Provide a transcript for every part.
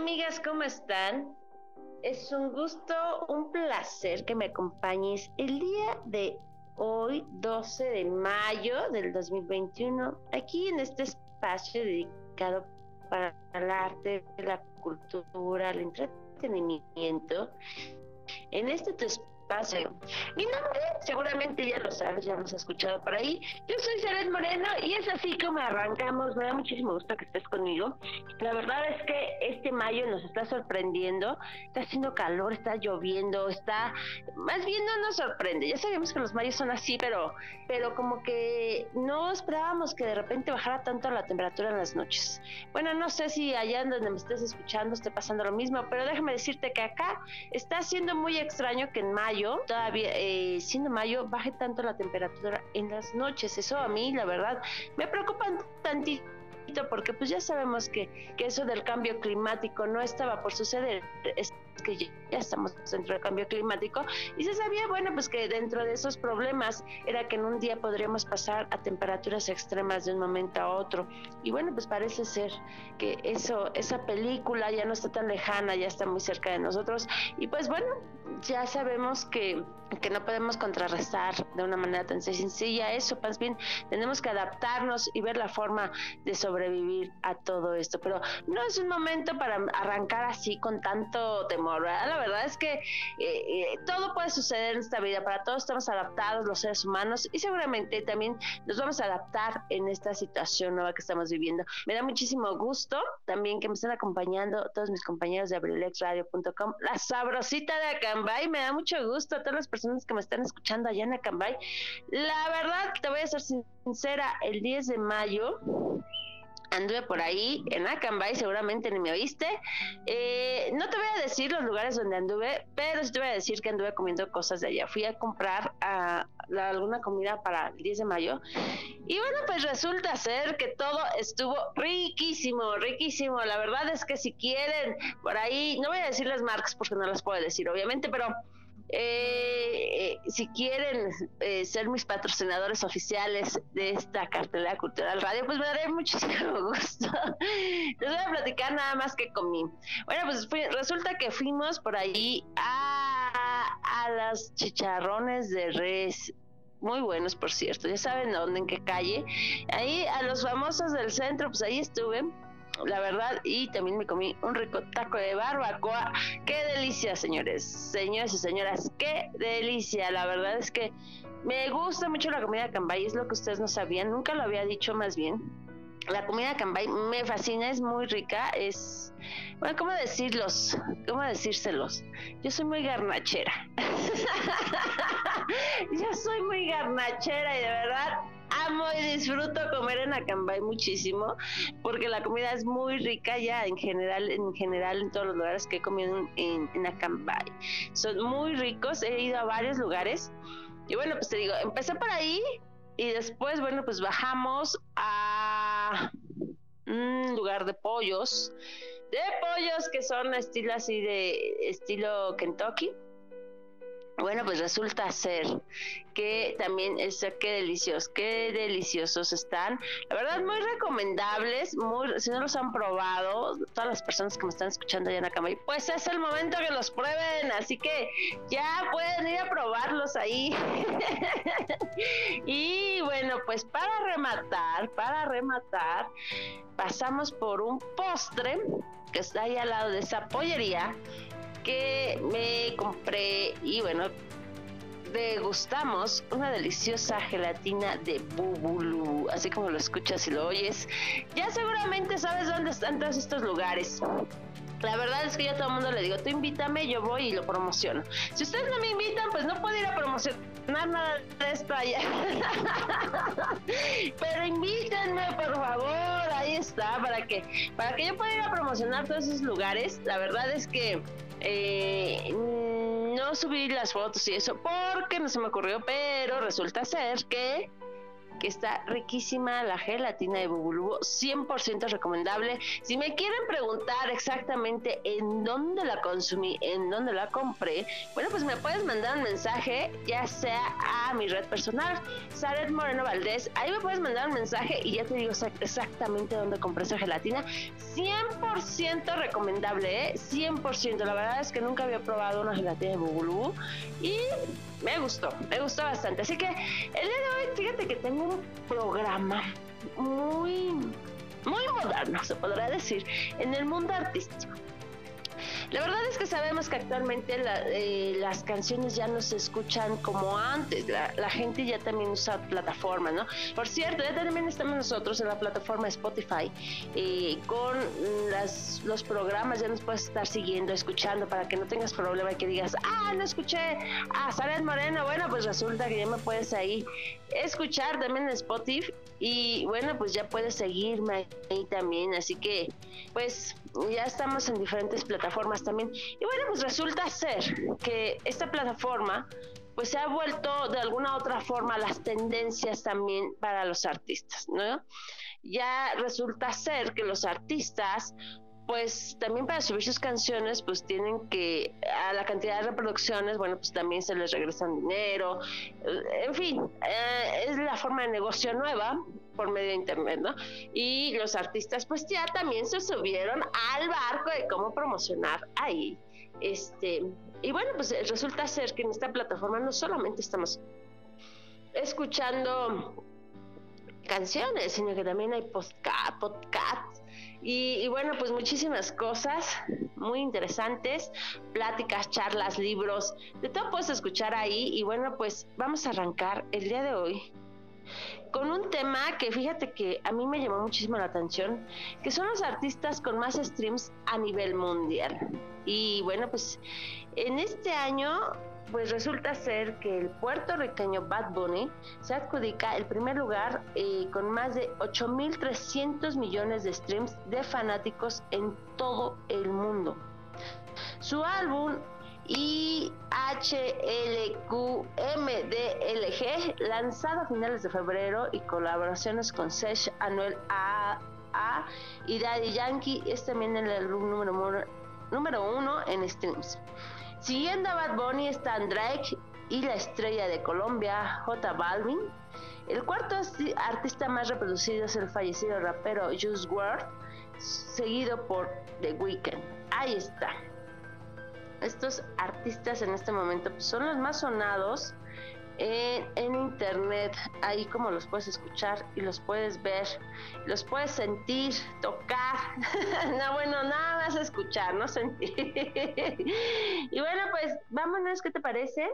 Amigas, ¿cómo están? Es un gusto, un placer que me acompañes el día de hoy, 12 de mayo del 2021, aquí en este espacio dedicado para el arte, la cultura, el entretenimiento. En este tu espacio. Mi nombre, seguramente ya lo sabes, ya lo has escuchado por ahí. Yo soy Ceres Moreno y es así como arrancamos. Me da muchísimo gusto que estés conmigo. La verdad es que este mayo nos está sorprendiendo. Está haciendo calor, está lloviendo, está. Más bien no nos sorprende. Ya sabemos que los mayos son así, pero, pero como que no esperábamos que de repente bajara tanto la temperatura en las noches. Bueno, no sé si allá donde me estés escuchando esté pasando lo mismo, pero déjame decirte que acá está siendo muy extraño que en mayo todavía eh, siendo mayo, baje tanto la temperatura en las noches. Eso a mí, la verdad, me preocupa tantito porque pues ya sabemos que, que eso del cambio climático no estaba por suceder. Es que ya estamos dentro del cambio climático y se sabía, bueno, pues que dentro de esos problemas era que en un día podríamos pasar a temperaturas extremas de un momento a otro. Y bueno, pues parece ser que eso, esa película ya no está tan lejana, ya está muy cerca de nosotros. Y pues bueno, ya sabemos que, que no podemos contrarrestar de una manera tan sencilla eso, más bien tenemos que adaptarnos y ver la forma de sobrevivir a todo esto. Pero no es un momento para arrancar así con tanto temor la verdad es que eh, eh, todo puede suceder en esta vida, para todos estamos adaptados los seres humanos y seguramente también nos vamos a adaptar en esta situación nueva que estamos viviendo. Me da muchísimo gusto también que me estén acompañando todos mis compañeros de abrilexradio.com, la sabrosita de Me da mucho gusto a todas las personas que me están escuchando allá en Acambay. La verdad, te voy a ser sincera, el 10 de mayo anduve por ahí en Acambay, seguramente ni me oíste. Eh, no te voy a decir los lugares donde anduve, pero sí te voy a decir que anduve comiendo cosas de allá. Fui a comprar alguna comida para el 10 de mayo. Y bueno, pues resulta ser que todo estuvo riquísimo, riquísimo. La verdad es que si quieren, por ahí, no voy a decir las marcas porque no las puedo decir, obviamente, pero eh, si quieren eh, ser mis patrocinadores oficiales de esta cartelera cultural radio, pues me daré muchísimo gusto. Les voy a platicar nada más que comí. Bueno, pues resulta que fuimos por ahí a, a las chicharrones de res muy buenos por cierto, ya saben dónde, en qué calle. Ahí a los famosos del centro, pues ahí estuve la verdad, y también me comí un rico taco de barbacoa. ¡Qué delicia, señores! Señores y señoras, ¡qué delicia! La verdad es que me gusta mucho la comida Cambay, es lo que ustedes no sabían, nunca lo había dicho más bien. La comida de Cambay me fascina, es muy rica, es... Bueno, ¿cómo decirlos? ¿Cómo decírselos? Yo soy muy garnachera. Yo soy muy garnachera y de verdad amo y disfruto comer en Acambay muchísimo porque la comida es muy rica ya en general, en general en todos los lugares que he comido en, en Acambay. Son muy ricos, he ido a varios lugares y bueno, pues te digo, empecé por ahí y después, bueno, pues bajamos a un lugar de pollos, de pollos que son estilo así de estilo Kentucky Bueno, pues resulta ser que también es qué deliciosos, qué deliciosos están. La verdad, muy recomendables. Muy, si no los han probado, todas las personas que me están escuchando allá en la cama, pues es el momento que los prueben. Así que ya pueden ir a probarlos ahí. y bueno, pues para rematar, para rematar, pasamos por un postre que está ahí al lado de esa pollería que me compré y bueno, degustamos una deliciosa gelatina de bubulú, así como lo escuchas y lo oyes. Ya seguramente sabes dónde están todos estos lugares. La verdad es que yo a todo el mundo le digo, tú invítame, yo voy y lo promociono. Si ustedes no me invitan, pues no puedo ir a promocionar nada de esto allá. Pero invítenme, por favor, ahí está, para que, para que yo pueda ir a promocionar todos esos lugares. La verdad es que eh, no subí las fotos y eso porque no se me ocurrió, pero resulta ser que que está riquísima la gelatina de Bubulubo, 100% recomendable. Si me quieren preguntar exactamente en dónde la consumí, en dónde la compré, bueno, pues me puedes mandar un mensaje, ya sea a mi red personal, Saret Moreno Valdés, ahí me puedes mandar un mensaje y ya te digo exactamente dónde compré esa gelatina. 100% recomendable, ¿eh? 100%. La verdad es que nunca había probado una gelatina de Bubulubo y me gustó, me gustó bastante. Así que el día de hoy, fíjate que tengo un programa muy, muy moderno, se podrá decir, en el mundo artístico. La verdad es que sabemos que actualmente eh, las canciones ya no se escuchan como antes, la, gente ya también usa plataformas, ¿no? Por cierto, ya también estamos nosotros en la plataforma Spotify eh, con los programas, ya nos puedes estar siguiendo, escuchando para que no tengas problema y que digas, ah, no escuché a Sara Moreno, bueno, pues resulta que ya me puedes ahí escuchar también en Spotify y bueno, pues ya puedes seguirme ahí también, así que pues ya estamos en diferentes plataformas también. Y bueno, pues resulta ser que esta plataforma pues se ha vuelto de alguna otra forma las tendencias también para los artistas, ¿no? Ya resulta ser que los artistas pues también para subir sus canciones pues tienen que a la cantidad de reproducciones bueno pues también se les regresan dinero. En fin eh, es la forma de negocio nueva por medio de internet no y los artistas pues ya también se subieron al barco de cómo promocionar ahí. Este y bueno pues resulta ser que en esta plataforma no solamente estamos escuchando canciones sino que también hay podcast, y, bueno, pues muchísimas cosas muy interesantes, pláticas, charlas, libros, de todo puedes escuchar ahí. Y bueno, pues vamos a arrancar el día de hoy con un tema que fíjate que a mí me llamó muchísimo la atención, que son los artistas con más streams a nivel mundial. Y bueno, pues en este año pues resulta ser que el puertorriqueño Bad Bunny se adjudica el primer lugar eh, con más de 8.300 millones de streams de fanáticos en todo el mundo. Su álbum IHLQMDLG, lanzado a finales de febrero y colaboraciones con Sesh, Anuel A, y Daddy Yankee, es también el álbum número, número uno en streams. Siguiendo a Bad Bunny están Drake y la estrella de Colombia, J Balvin. El cuarto artista más reproducido es el fallecido rapero Juice WRLD, seguido por The Weeknd. Ahí está. Estos artistas en este momento pues, son los más sonados en, internet, ahí como los puedes escuchar y los puedes ver, los puedes sentir, tocar. no, bueno, nada más escuchar, no sentir. y bueno, pues vámonos, ¿qué te parece?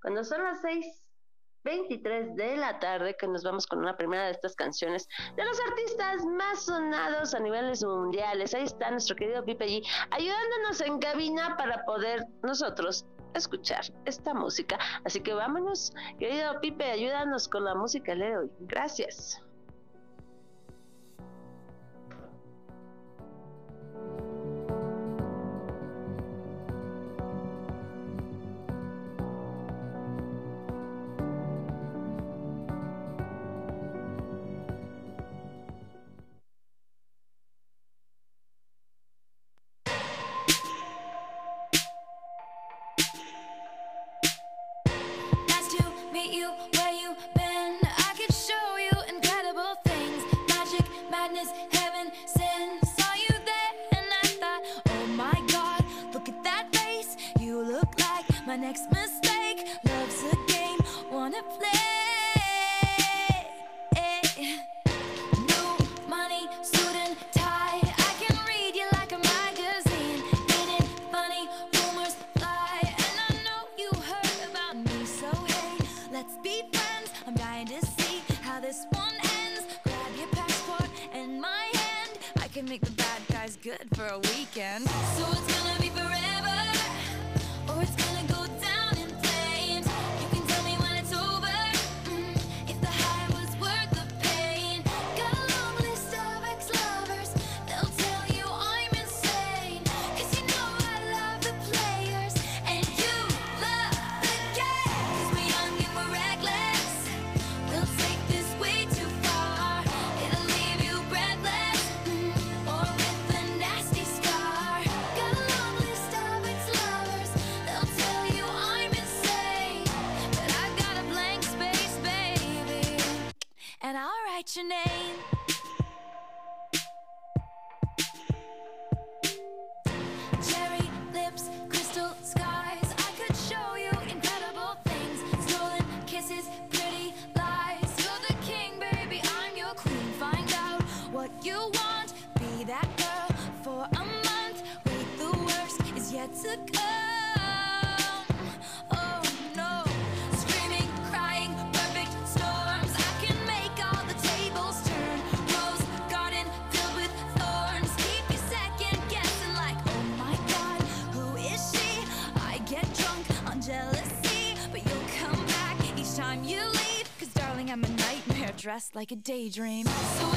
Cuando son las 6.23 de la tarde, que nos vamos con una primera de estas canciones de los artistas más sonados a niveles mundiales. Ahí está nuestro querido Pipe G, ayudándonos en cabina para poder nosotros escuchar esta música. Así que vámonos, querido Pipe, ayúdanos con la música de hoy. Gracias. dressed like a daydream. So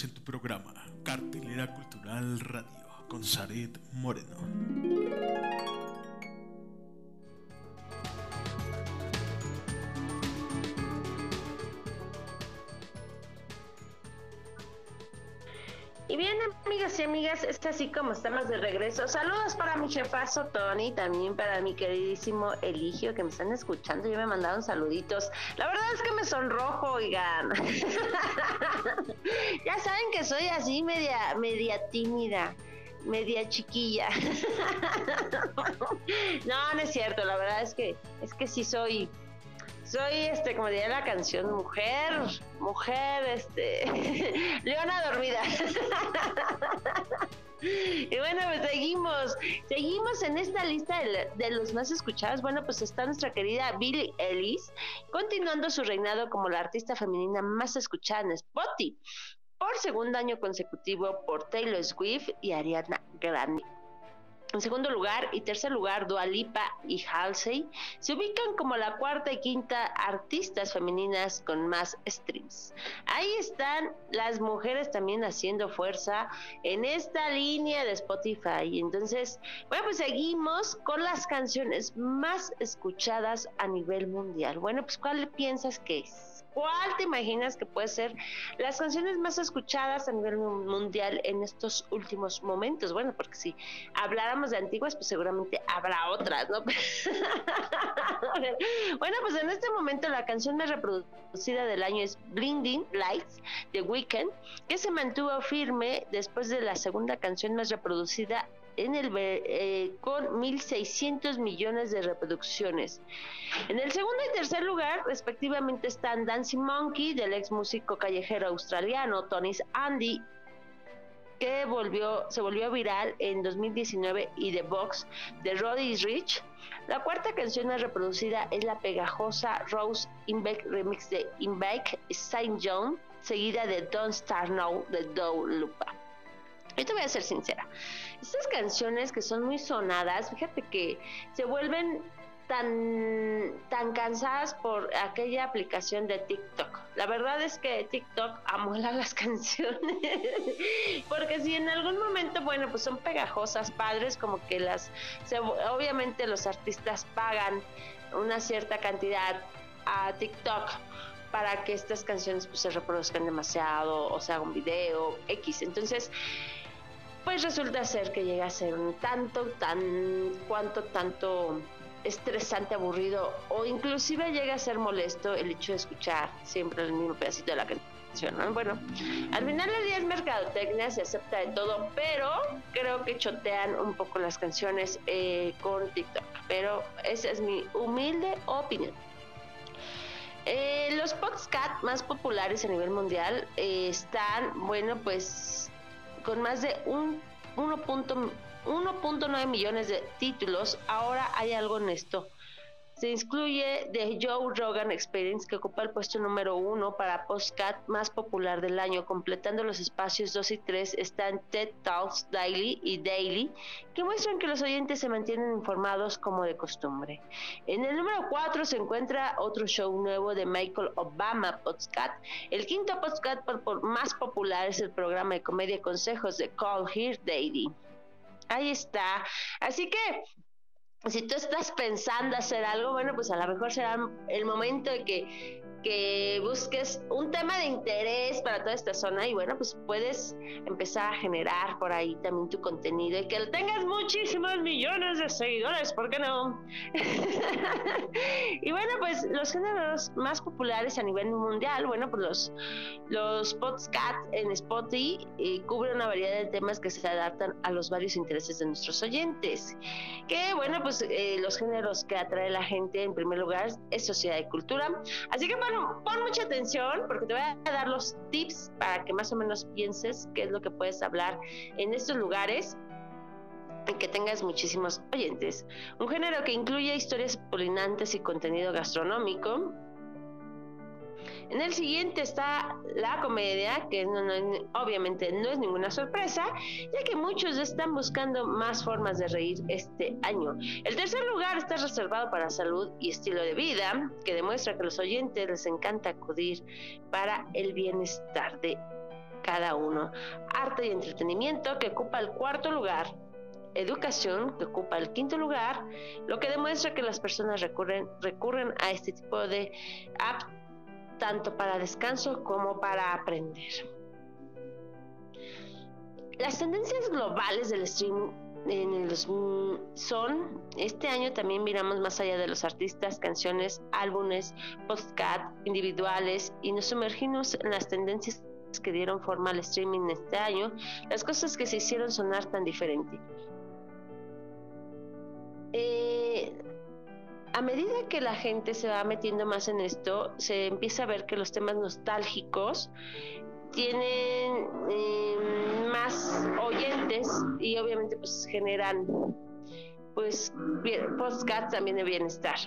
En tu programa, Cartelera Cultural Radio, con Zaret Moreno. Y bien, amigos y amigas, es así como estamos de regreso. Saludos para mi jefazo Tony, también para mi queridísimo Eligio, que me están escuchando. Ya me mandaron saluditos. La verdad es que me sonrojo, oigan. ya saben que soy así media, media tímida media chiquilla. no, no es cierto, la verdad es que es que sí soy soy este como diría la canción mujer, mujer este leona dormida. Y bueno, pues seguimos, seguimos en esta lista de, los más escuchados. Bueno, pues está nuestra querida Billie Ellis, continuando su reinado como la artista femenina más escuchada en Spotify por segundo año consecutivo por Taylor Swift y Ariana Grande. En segundo lugar y tercer lugar, Dua Lipa y Halsey se ubican como la cuarta y quinta artistas femeninas con más streams. Ahí están las mujeres también haciendo fuerza en esta línea de Spotify. Entonces, bueno, pues seguimos con las canciones más escuchadas a nivel mundial. Bueno, pues ¿cuál piensas que es? ¿Cuál te imaginas que puede ser las canciones más escuchadas a nivel mundial en estos últimos momentos? Bueno, porque si habláramos de antiguas, pues seguramente habrá otras, ¿no? bueno, pues en este momento la canción más reproducida del año es Blinding Lights de Weekend, que se mantuvo firme después de la segunda canción más reproducida en el, eh, con 1.600 millones de reproducciones. En el segundo y tercer lugar, respectivamente, están Dancing Monkey, del ex músico callejero australiano Tony's Andy, que volvió, se volvió viral en 2019, y The Box de Roddy Rich. La cuarta canción más reproducida es la pegajosa Rose Inbeck remix de Inbeck Saint John, seguida de Don't Start Now de Doe Lupa. Yo te voy a ser sincera. Estas canciones que son muy sonadas, fíjate que se vuelven tan, tan cansadas por aquella aplicación de TikTok. La verdad es que TikTok amuela las canciones, porque si en algún momento, bueno, pues son pegajosas, padres, como que las, obviamente los artistas pagan una cierta cantidad a TikTok para que estas canciones pues, se reproduzcan demasiado o se haga un video X. Entonces, pues resulta ser que llega a ser un tanto, tan, cuanto tanto estresante, aburrido o inclusive llega a ser molesto el hecho de escuchar siempre el mismo pedacito de la canción. ¿no? Bueno, al final del día es mercadotecnia, se acepta de todo, pero creo que chotean un poco las canciones eh, con TikTok. Pero esa es mi humilde opinión. Eh, los podcast más populares a nivel mundial eh, están, bueno, pues con más de un 1.9 millones de títulos, ahora hay algo en esto. Se incluye The Joe Rogan Experience, que ocupa el puesto número uno para postcat más popular del año. Completando los espacios 2 y 3 están TED Talks Daily y Daily, que muestran que los oyentes se mantienen informados como de costumbre. En el número 4 se encuentra otro show nuevo de Michael Obama Podcast. El quinto podcast más popular es el programa de comedia Consejos de Call Here Daily. Ahí está. Así que si tú estás pensando hacer algo, bueno, pues a lo mejor será el momento de que que busques un tema de interés para toda esta zona y bueno, pues puedes empezar a generar por ahí también tu contenido y que tengas muchísimos millones de seguidores, ¿por qué no? y bueno, pues los géneros más populares a nivel mundial, bueno, pues los, los podcasts en Spotify eh, cubren una variedad de temas que se adaptan a los varios intereses de nuestros oyentes. Que bueno, pues eh, los géneros que atrae la gente en primer lugar es sociedad y cultura. Así que bueno, pon mucha atención porque te voy a dar los tips para que más o menos pienses qué es lo que puedes hablar en estos lugares y que tengas muchísimos oyentes. Un género que incluye historias polinantes y contenido gastronómico, en el siguiente está la comedia, que obviamente no es ninguna sorpresa, ya que muchos están buscando más formas de reír este año. El tercer lugar está reservado para salud y estilo de vida, que demuestra que a los oyentes les encanta acudir para el bienestar de cada uno. Arte y entretenimiento, que ocupa el cuarto lugar educación, que ocupa el quinto lugar, lo que demuestra que las personas recurren, recurren a este tipo de apps tanto para descanso como para aprender. las tendencias globales del streaming en el 2000 son, este año también miramos más allá de los artistas, canciones, álbumes, podcast individuales y nos sumergimos en las tendencias que dieron forma al streaming este año, las cosas que se hicieron sonar tan diferente. Eh, a medida que la gente se va metiendo más en esto, se empieza a ver que los temas nostálgicos tienen eh, más oyentes y obviamente pues generan pues también de bienestar.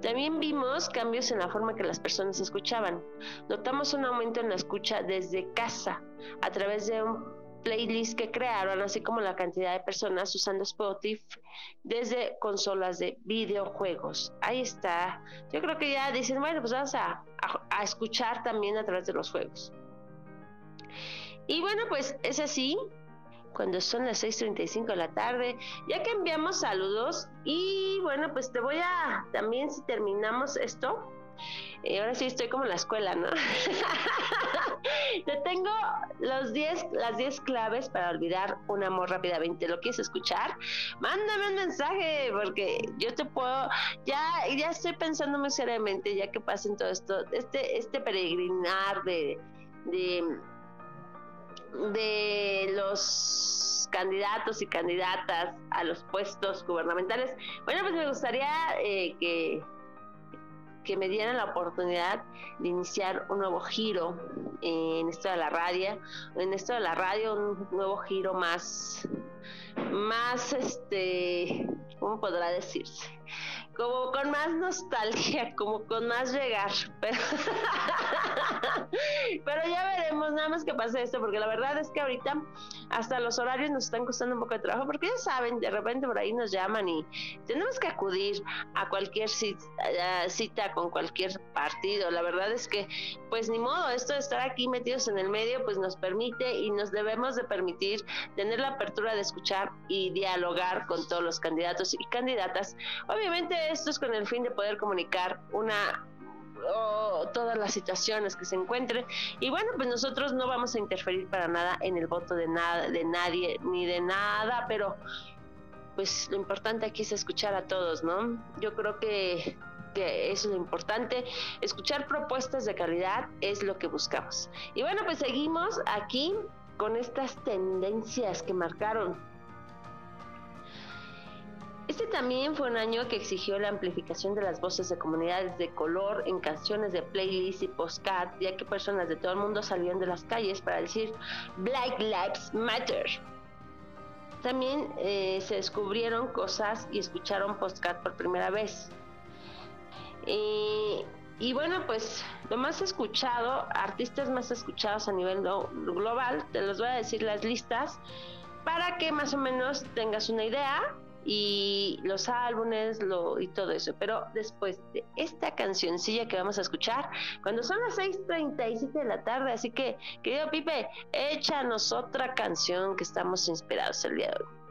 También vimos cambios en la forma que las personas escuchaban. Notamos un aumento en la escucha desde casa a través de un playlist que crearon, así como la cantidad de personas usando Spotify desde consolas de videojuegos. Ahí está. Yo creo que ya dicen, bueno, pues vamos a, a, a escuchar también a través de los juegos. Y bueno, pues es así cuando son las 6.35 de la tarde. Ya que enviamos saludos y bueno, pues te voy a también si terminamos esto. Eh, ahora sí estoy como en la escuela, ¿no? te tengo los 10, las 10 claves para olvidar un amor rápidamente. ¿Lo quieres escuchar? Mándame un mensaje porque yo te puedo, ya, ya estoy pensando muy seriamente, ya que pasen todo esto, este, este peregrinar de, de de los candidatos y candidatas a los puestos gubernamentales. Bueno, pues me gustaría eh, que, que me dieran la oportunidad de iniciar un nuevo giro en esto de la radio, en esto de la radio, un nuevo giro más, más, este, ¿cómo podrá decirse? Como con más nostalgia, como con más llegar. Pero, pero ya veremos, nada más que pase esto, porque la verdad es que ahorita hasta los horarios nos están costando un poco de trabajo, porque ya saben, de repente por ahí nos llaman y tenemos que acudir a cualquier cita, con cualquier partido. La verdad es que, pues ni modo, esto de estar aquí metidos en el medio, pues nos permite y nos debemos de permitir tener la apertura de escuchar y dialogar con todos los candidatos y candidatas. Obviamente esto es con el fin de poder comunicar una o todas las situaciones que se encuentren y bueno pues nosotros no vamos a interferir para nada en el voto de nada de nadie ni de nada pero pues lo importante aquí es escuchar a todos no yo creo que que eso es lo importante. Escuchar propuestas de calidad es lo que buscamos. Y bueno, pues seguimos aquí con estas tendencias que marcaron este también fue un año que exigió la amplificación de las voces de comunidades de color en canciones de playlist y postcard, ya que personas de todo el mundo salieron de las calles para decir Black Lives Matter. También eh, se descubrieron cosas y escucharon postcard por primera vez. y bueno, pues lo más escuchado, artistas más escuchados a nivel global, te los voy a decir las listas para que más o menos tengas una idea y los álbumes lo, y todo eso. Pero después de esta cancioncilla que vamos a escuchar, cuando son las 6:37 de la tarde, así que, querido Pipe, échanos otra canción que estamos inspirados el día de hoy.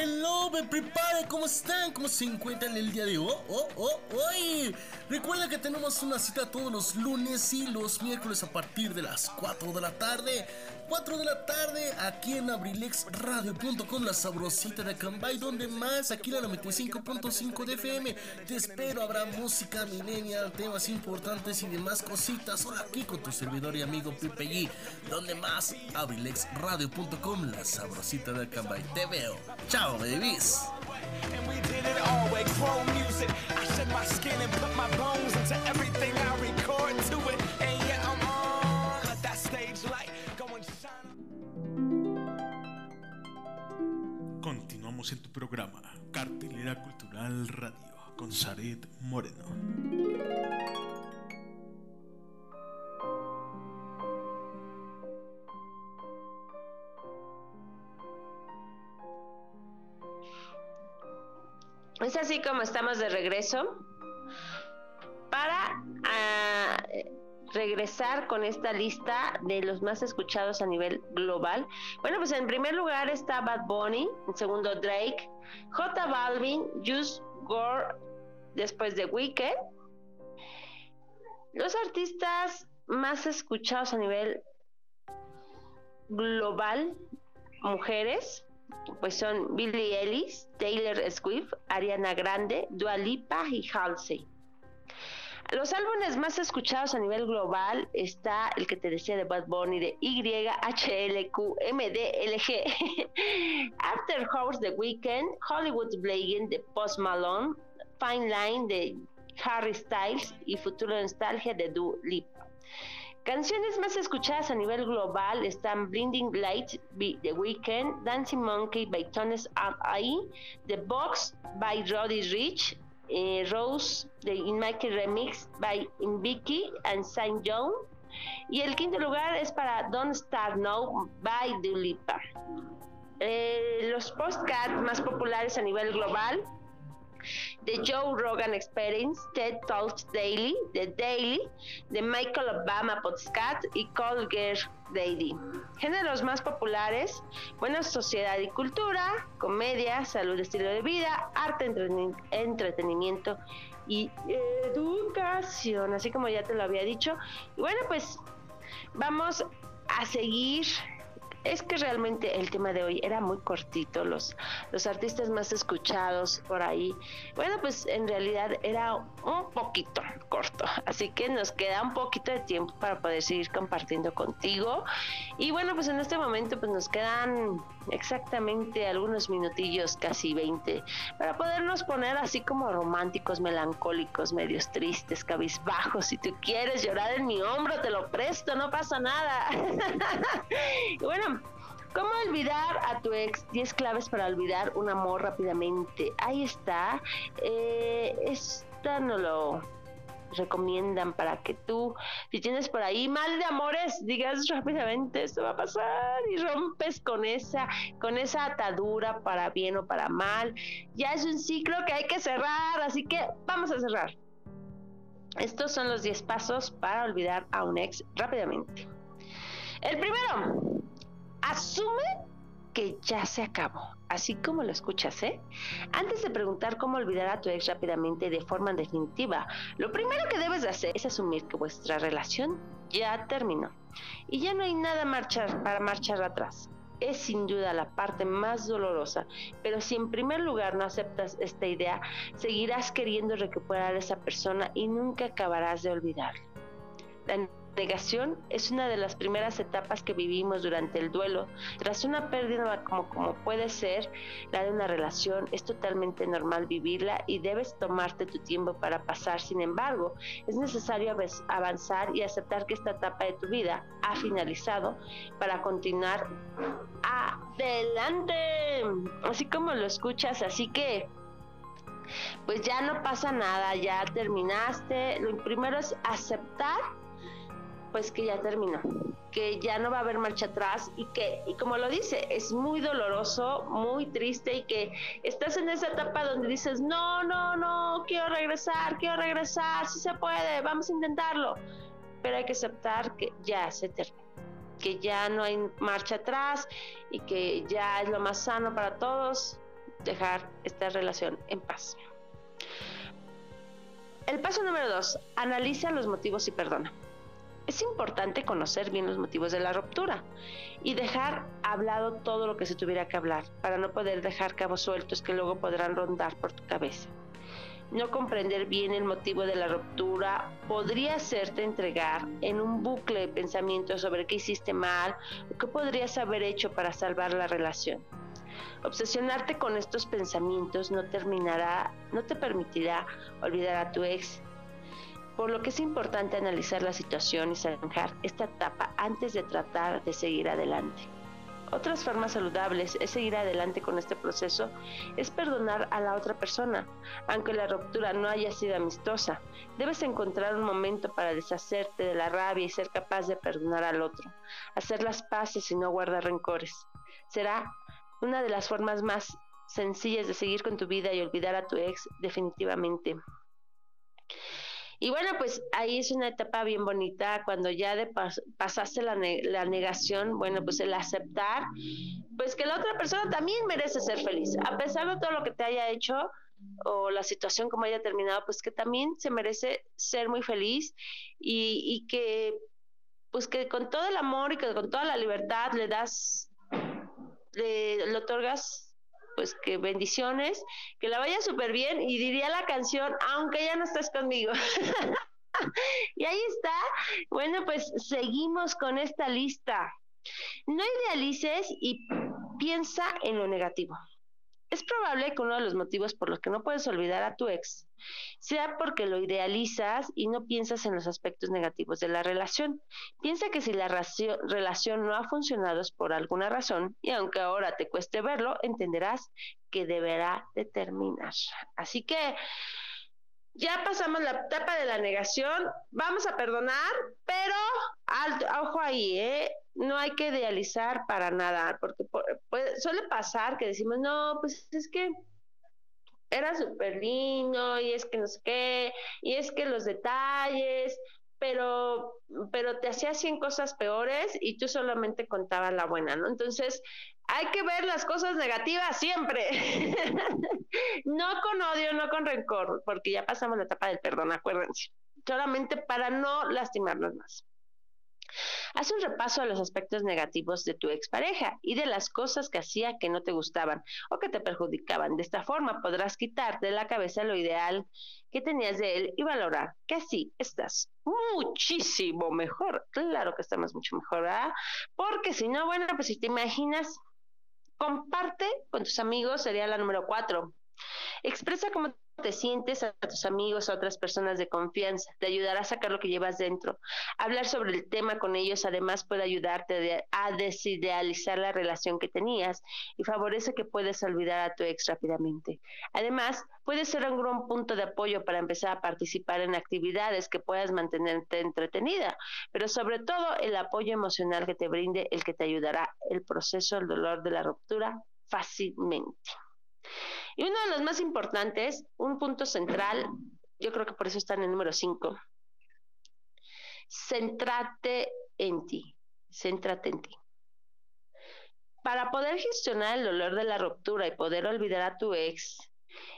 Hello, me prepare, ¿cómo están? ¿Cómo se encuentran el día de hoy? Oh, oh, hoy. Recuerda que tenemos una cita todos los lunes y los miércoles a partir de las 4 de la tarde. 4 de la tarde aquí en abrilexradio.com, la sabrosita de Cambay, donde más, aquí la 95.5 de FM. Te espero, habrá música millennial, temas importantes y demás cositas. Solo aquí con tu servidor y amigo Pipe G, donde más, abrilexradio.com, la sabrosita de Cambay. Te veo. Chao, babies. Programa, Cartelera Cultural Radio, con Zaret Moreno. Es así como estamos de regreso para ah, regresar con esta lista de los más escuchados a nivel global. Bueno, pues en primer lugar está Bad Bunny, en segundo Drake, J Balvin, Juice Gore, después de Weekend. Los artistas más escuchados a nivel global, mujeres, pues son Billie Ellis, Taylor Swift, Ariana Grande, Dua Lipa y Halsey. Los álbumes más escuchados a nivel global está el que te decía de Bad Bunny de YHLQMDLG, After Hours The Weeknd, Hollywood Blagging de Post Malone, Fine Line de Harry Styles. Y Futuro Nostalgia de Dua Lipa. Canciones más escuchadas a nivel global están Blinding Lights by The Weeknd, Dancing Monkey by Tones I, The Box by Roddy Rich, eh, Rose de In Michael Remix by Inviki and Saint John. Y el quinto lugar es para Don't Start Now by Dua Lipa. Eh, los podcasts más populares a nivel global The Joe Rogan Experience, TED Talks Daily, The Daily, The Michael Obama Podcast y Colger Daily. Géneros más populares, buena sociedad y cultura, comedia, salud, estilo de vida, arte, entreten- entretenimiento y educación, así como ya te lo había dicho. Y bueno, pues vamos a seguir es que realmente el tema de hoy era muy cortito, los, los artistas más escuchados por ahí. Bueno, pues en realidad era un poquito corto, así que nos queda un poquito de tiempo para poder seguir compartiendo contigo. Y bueno, pues en este momento pues nos quedan exactamente algunos minutillos, casi 20, para podernos poner así como románticos, melancólicos, medios tristes, cabizbajos. Si tú quieres llorar en mi hombro, te lo presto, no pasa nada. y bueno, ¿Cómo olvidar a tu ex? 10 claves para olvidar un amor rápidamente. Ahí está. Eh, esta no lo recomiendan para que tú, si tienes por ahí mal de amores, digas rápidamente esto va a pasar y rompes con esa, con esa atadura para bien o para mal. Ya es un ciclo que hay que cerrar, así que vamos a cerrar. Estos son los 10 pasos para olvidar a un ex rápidamente. El primero, asume que ya se acabó, así como lo escuchas, ¿eh? Antes de preguntar cómo olvidar a tu ex rápidamente y de forma definitiva, lo primero que debes de hacer es asumir que vuestra relación ya terminó y ya no hay nada marchar, para marchar atrás. Es sin duda la parte más dolorosa, pero si en primer lugar no aceptas esta idea, seguirás queriendo recuperar a esa persona y nunca acabarás de olvidarla. La negación es una de las primeras etapas que vivimos durante el duelo. Tras una pérdida como, puede ser la de una relación, es totalmente normal vivirla y debes tomarte tu tiempo para pasar. Sin embargo, es necesario avanzar y aceptar que esta etapa de tu vida ha finalizado para continuar adelante. Así como lo escuchas, así que pues ya no pasa nada, ya terminaste. Lo primero es aceptar pues que ya terminó, que ya no va a haber marcha atrás y que, y como lo dice, es muy doloroso, muy triste y que estás en esa etapa donde dices, no, no, no, quiero regresar, quiero regresar, sí se puede, vamos a intentarlo, pero hay que aceptar que ya se terminó, que ya no hay marcha atrás y que ya es lo más sano para todos dejar esta relación en paz. El paso número dos, analiza los motivos y perdona. Es importante conocer bien los motivos de la ruptura y dejar hablado todo lo que se tuviera que hablar para no poder dejar cabos sueltos que luego podrán rondar por tu cabeza. No comprender bien el motivo de la ruptura podría hacerte entregar en un bucle de pensamientos sobre qué hiciste mal o qué podrías haber hecho para salvar la relación. Obsesionarte con estos pensamientos no terminará, no te permitirá olvidar a tu ex por lo que es importante analizar la situación y zanjar esta etapa antes de tratar de seguir adelante. Otras formas saludables es seguir adelante con este proceso, es perdonar a la otra persona, aunque la ruptura no haya sido amistosa. Debes encontrar un momento para deshacerte de la rabia y ser capaz de perdonar al otro, hacer las paces y no guardar rencores. Será una de las formas más sencillas de seguir con tu vida y olvidar a tu ex definitivamente. Y bueno, pues ahí es una etapa bien bonita cuando ya de pas pasaste la, ne la, negación, bueno, pues el aceptar, pues que la otra persona también merece ser feliz, a pesar de todo lo que te haya hecho o la situación como haya terminado, pues que también se merece ser muy feliz y, y que pues que con todo el amor y que con toda la libertad le das, le, le otorgas pues que bendiciones, que la vaya súper bien y diría la canción, aunque ya no estés conmigo. y ahí está. Bueno, pues seguimos con esta lista. No idealices y piensa en lo negativo. Es probable que uno de los motivos por los que no puedes olvidar a tu ex sea porque lo idealizas y no piensas en los aspectos negativos de la relación. Piensa que si la relación no ha funcionado es por alguna razón y aunque ahora te cueste verlo, entenderás que deberá de terminar. Así que ya pasamos la etapa de la negación, vamos a perdonar, pero alto, ojo ahí, ¿eh? no hay que idealizar para nada, porque suele pasar que decimos, no, pues es que era súper lindo y es que no sé qué, y es que los detalles, pero, pero te hacía 100 cosas peores y tú solamente contabas la buena, ¿no? Entonces, hay que ver las cosas negativas siempre. no con odio, no con rencor, porque ya pasamos la etapa del perdón, acuérdense. Solamente para no lastimarnos más. Haz un repaso a los aspectos negativos de tu expareja y de las cosas que hacía que no te gustaban o que te perjudicaban. De esta forma podrás quitarte de la cabeza lo ideal que tenías de él y valorar que así estás muchísimo mejor. Claro que estamos mucho mejor, ¿verdad? Porque si no, bueno, pues si te imaginas, comparte con tus amigos, sería la número cuatro. Expresa cómo te sientes a tus amigos, a otras personas de confianza, te ayudará a sacar lo que llevas dentro. Hablar sobre el tema con ellos además puede ayudarte a desidealizar la relación que tenías y favorece que puedas olvidar a tu ex rápidamente. Además, puede ser un gran punto de apoyo para empezar a participar en actividades que puedas mantenerte entretenida, pero sobre todo el apoyo emocional que te brinde el que te ayudará el proceso, el dolor de la ruptura fácilmente. Y uno de los más importantes, un punto central, yo creo que por eso está en el número 5, centrate en ti, céntrate en ti. Para poder gestionar el dolor de la ruptura y poder olvidar a tu ex,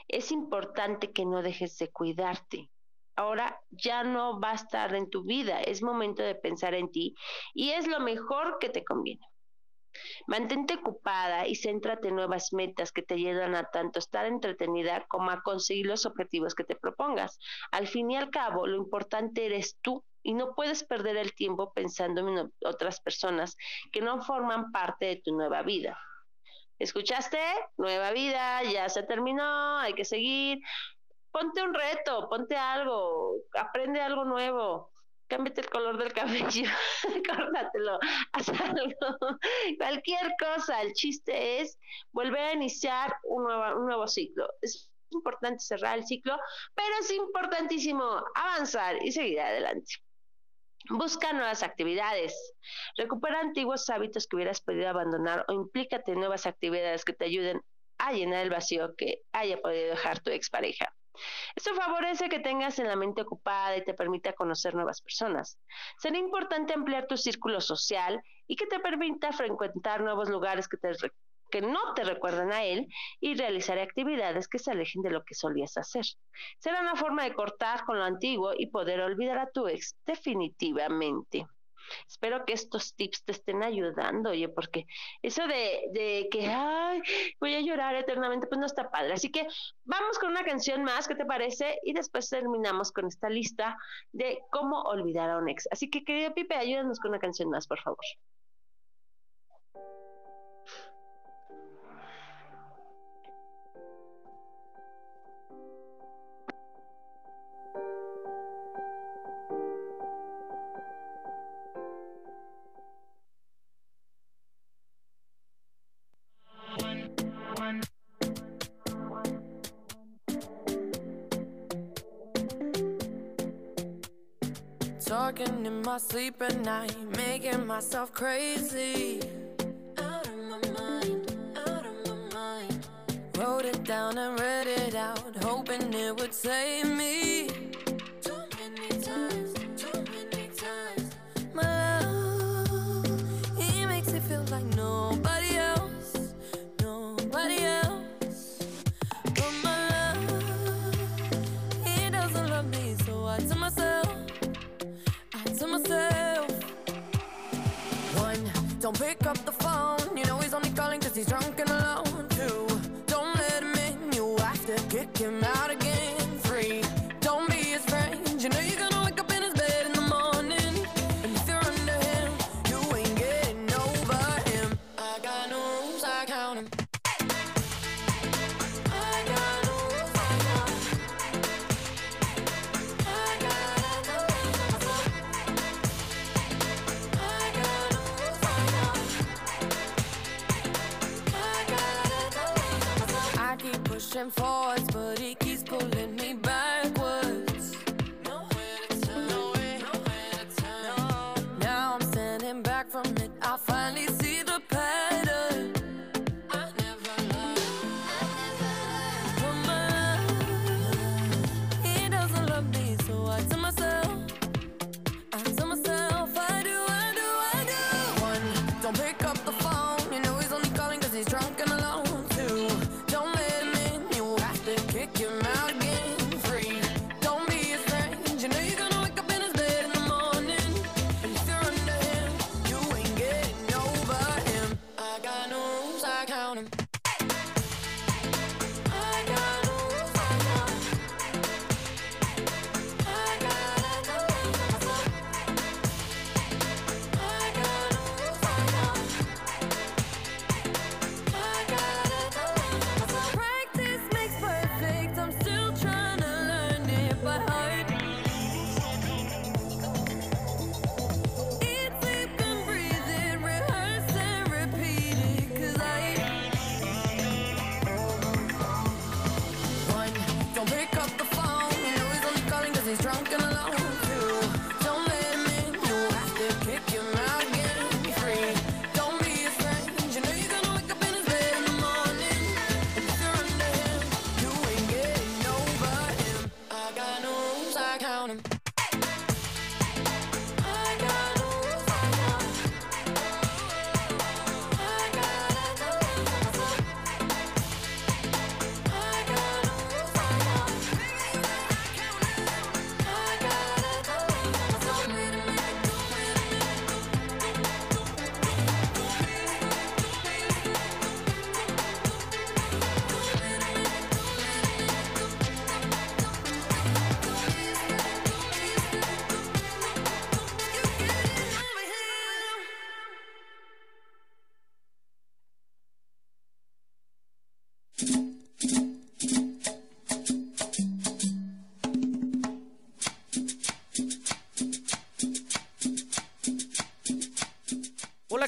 es importante que no dejes de cuidarte. Ahora ya no va a estar en tu vida, es momento de pensar en ti y es lo mejor que te conviene. Mantente ocupada y céntrate en nuevas metas que te ayudan a tanto estar entretenida como a conseguir los objetivos que te propongas. Al fin y al cabo, lo importante eres tú y no puedes perder el tiempo pensando en otras personas que no forman parte de tu nueva vida. ¿Escuchaste? Nueva vida, ya se terminó, hay que seguir. Ponte un reto, ponte algo, aprende algo nuevo. Cámbiate el color del cabello, córtatelo, haz algo, cualquier cosa. El chiste es volver a iniciar un nuevo, un nuevo ciclo. Es importante cerrar el ciclo, pero es importantísimo avanzar y seguir adelante. Busca nuevas actividades. Recupera antiguos hábitos que hubieras podido abandonar o implícate en nuevas actividades que te ayuden a llenar el vacío que haya podido dejar tu expareja. Esto favorece que tengas en la mente ocupada y te permita conocer nuevas personas. Será importante ampliar tu círculo social y que te permita frecuentar nuevos lugares que, que no te recuerden a él y realizar actividades que se alejen de lo que solías hacer. Será una forma de cortar con lo antiguo y poder olvidar a tu ex definitivamente. Espero que estos tips te estén ayudando, oye, porque eso de, de que, ay, voy a llorar eternamente, pues no está padre. Así que vamos con una canción más, ¿qué te parece? Y después terminamos con esta lista de cómo olvidar a un ex. Así que, querido Pipe, ayúdanos con una canción más, por favor. My sleep at night, making myself crazy. Out of my mind, out of my mind. Wrote it down and read it out, hoping it would save me. Too many times, too many times. My love, he makes it feel like nobody else, nobody else. But my love, he doesn't love me, so I tell myself.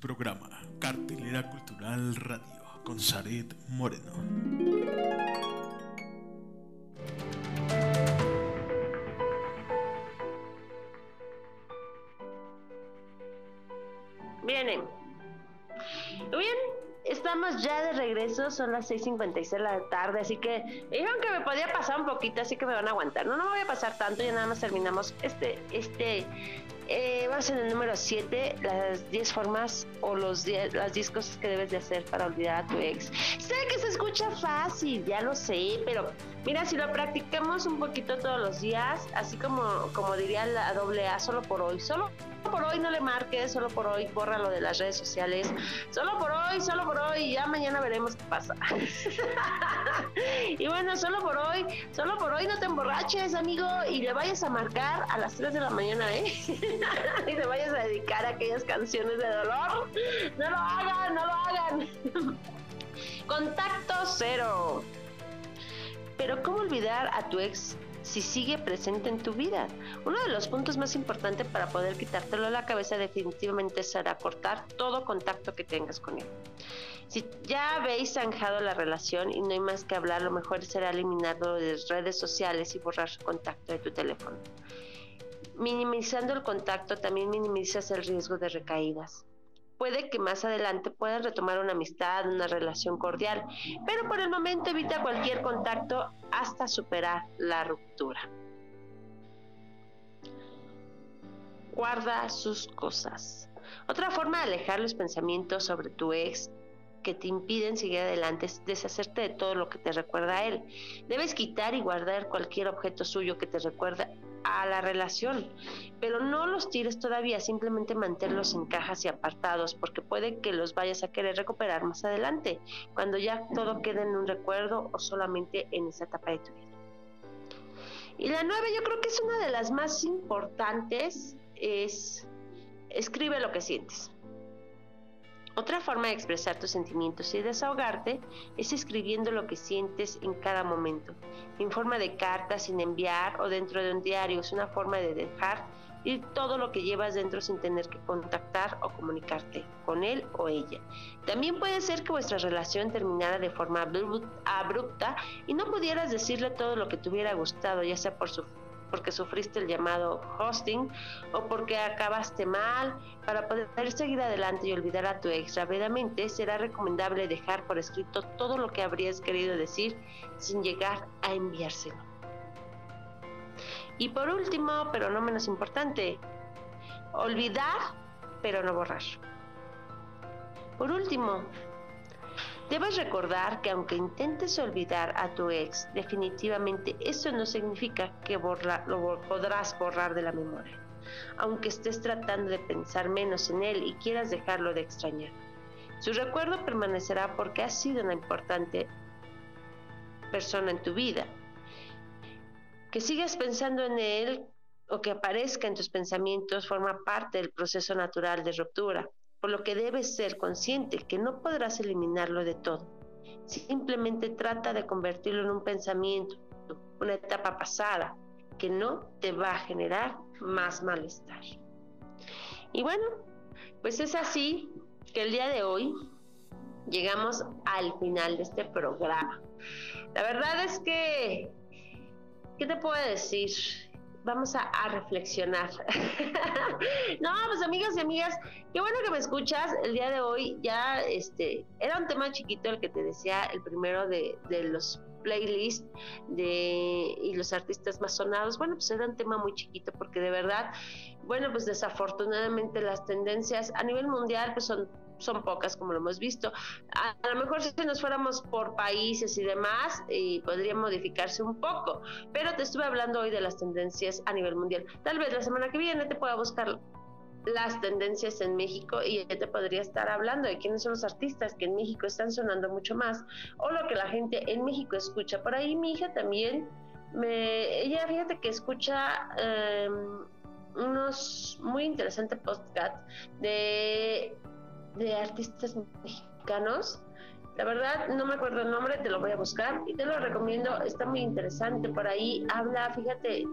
Programa, Cartelera Cultural Radio, con Zaret Moreno. Vienen. Bien, estamos ya de regreso, son las 6.56 de la tarde, así que dijeron que me podía pasar un poquito, así que me van a aguantar. No, no me voy a pasar tanto, ya nada más terminamos este, este, eh, vamos en el número 7, las 10 formas o los 10, las 10 cosas que debes de hacer para olvidar a tu ex. Sé que se escucha fácil, ya lo sé, pero mira, si lo practicamos un poquito todos los días, así como, como diría la doble A, solo por hoy, solo por hoy no le marques, solo por hoy lo de las redes sociales, solo por hoy, solo por hoy, ya mañana veremos qué pasa. y bueno, solo por hoy, solo por hoy no te emborraches, amigo, y le vayas a marcar a las 3 de la mañana, ¿eh? y te vayas a dedicar a aquellas canciones de dolor. No lo hagan, no lo hagan. Contacto cero. Pero ¿cómo olvidar a tu ex si sigue presente en tu vida? Uno de los puntos más importantes para poder quitártelo de la cabeza definitivamente será cortar todo contacto que tengas con él. Si ya habéis zanjado la relación y no hay más que hablar, lo mejor será eliminarlo de redes sociales y borrar su contacto de tu teléfono. Minimizando el contacto también minimizas el riesgo de recaídas puede que más adelante puedas retomar una amistad, una relación cordial, pero por el momento evita cualquier contacto hasta superar la ruptura. Guarda sus cosas. Otra forma de alejar los pensamientos sobre tu ex que te impiden seguir adelante es deshacerte de todo lo que te recuerda a él. Debes quitar y guardar cualquier objeto suyo que te recuerda a la relación, pero no los tires todavía, simplemente manténlos en cajas y apartados, porque puede que los vayas a querer recuperar más adelante, cuando ya todo quede en un recuerdo o solamente en esa etapa de tu vida. Y la nueve, yo creo que es una de las más importantes, es escribe lo que sientes. Otra forma de expresar tus sentimientos y desahogarte es escribiendo lo que sientes en cada momento, en forma de carta, sin enviar o dentro de un diario. Es una forma de dejar ir todo lo que llevas dentro sin tener que contactar o comunicarte con él o ella. También puede ser que vuestra relación terminara de forma abrupta y no pudieras decirle todo lo que te hubiera gustado, ya sea por su porque sufriste el llamado hosting o porque acabaste mal. Para poder seguir adelante y olvidar a tu ex rápidamente, será recomendable dejar por escrito todo lo que habrías querido decir sin llegar a enviárselo. Y por último, pero no menos importante, olvidar, pero no borrar. Por último, Debes recordar que aunque intentes olvidar a tu ex, definitivamente eso no significa que lo podrás borrar de la memoria. Aunque estés tratando de pensar menos en él y quieras dejarlo de extrañar. Su recuerdo permanecerá porque ha sido una importante persona en tu vida. Que sigas pensando en él o que aparezca en tus pensamientos forma parte del proceso natural de ruptura por lo que debes ser consciente que no podrás eliminarlo de todo. Simplemente trata de convertirlo en un pensamiento, una etapa pasada, que no te va a generar más malestar. Y bueno, pues es así que el día de hoy llegamos al final de este programa. La verdad es que, ¿qué te puedo decir? Vamos a, reflexionar. no, pues amigas y amigas, qué bueno que me escuchas. El día de hoy ya este era un tema chiquito el que te decía, el primero de, de los playlists de, y los artistas más sonados. Bueno, pues era un tema muy chiquito porque de verdad, bueno, pues desafortunadamente las tendencias a nivel mundial pues son son pocas como lo hemos visto. A, lo mejor si nos fuéramos por países y demás, y podría modificarse un poco, pero te estuve hablando hoy de las tendencias a nivel mundial. Tal vez la semana que viene te pueda buscar las tendencias en México y ya te podría estar hablando de quiénes son los artistas que en México están sonando mucho más o lo que la gente en México escucha. Por ahí mi hija también, me, ella fíjate que escucha eh, unos muy interesantes podcasts de, de artistas mexicanos. La verdad, no me acuerdo el nombre, te lo voy a buscar y te lo recomiendo. Está muy interesante. Por ahí habla, fíjate,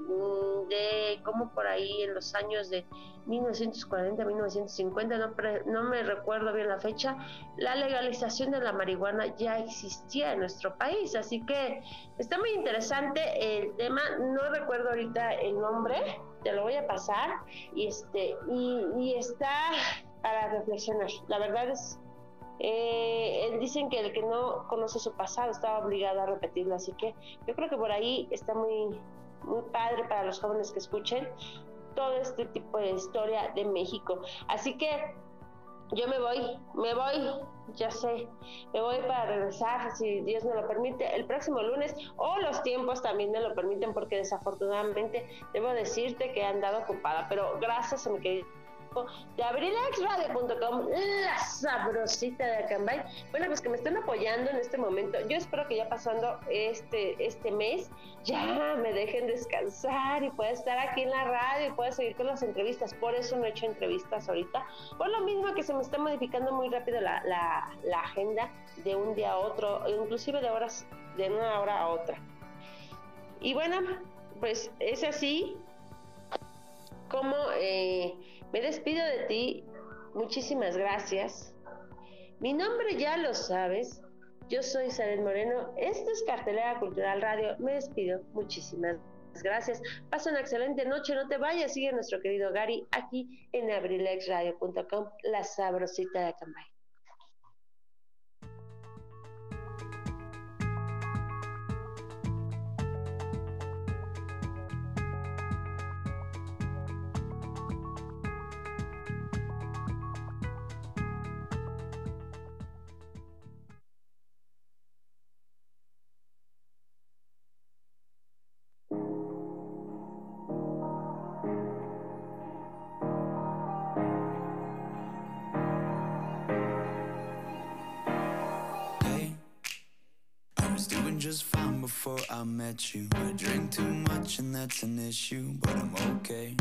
de cómo por ahí en los años de 1940, 1950, no, no me recuerdo bien la fecha, la legalización de la marihuana ya existía en nuestro país. Así que está muy interesante el tema. No recuerdo ahorita el nombre, te lo voy a pasar y este y está para reflexionar. La verdad es eh, dicen que el que no conoce su pasado estaba obligado a repetirlo, así que yo creo que por ahí está muy, muy padre para los jóvenes que escuchen todo este tipo de historia de México. Así que yo me voy, me voy, ya sé, me voy para regresar, si Dios me lo permite, el próximo lunes o los tiempos también me lo permiten porque desafortunadamente debo decirte que he andado ocupada, pero gracias a mi querido de abrilexradio.com, la sabrosita de Acambay. Bueno, pues que me estén apoyando en este momento. Yo espero que ya pasando este, este mes, ya me dejen descansar y pueda estar aquí en la radio y pueda seguir con las entrevistas. Por eso no he hecho entrevistas ahorita. Por lo mismo que se me está modificando muy rápido la, la, la agenda de un día a otro, inclusive de horas, de una hora a otra. Y bueno, pues es así como eh, me despido de ti. Muchísimas gracias. Mi nombre ya lo sabes. Yo soy Saret Moreno. Esto es Cartelera Cultural Radio. Me despido. Muchísimas gracias. Pasa una excelente noche. No te vayas. Sigue nuestro querido Gary aquí en abrilexradio.com, la sabrosita de Acambay. Met you. I drink too much and that's an issue, but I'm okay.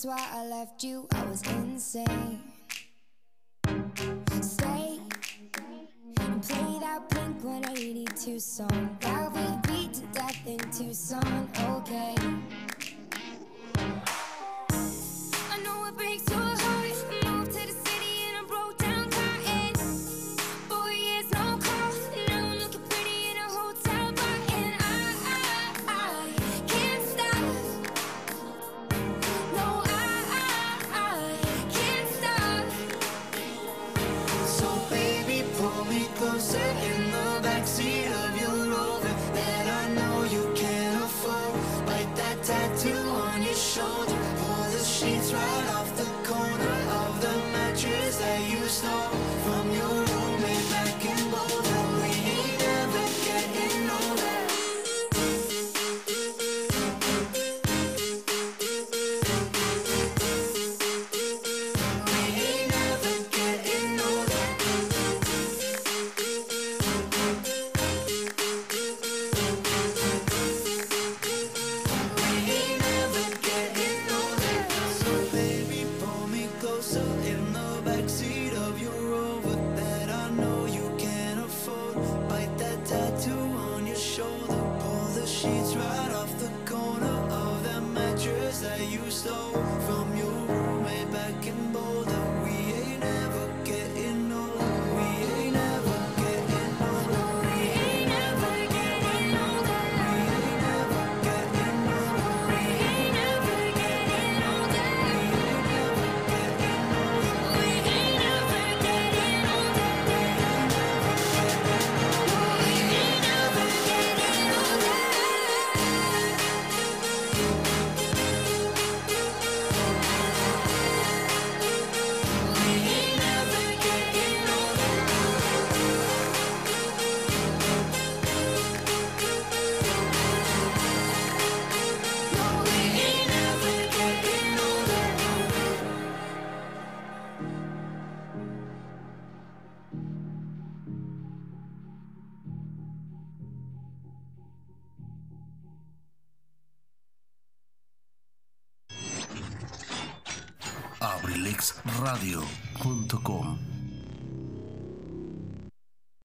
Just why I left you. I was insane. Stay and play that Blink 182 song. That we beat to death in Tucson.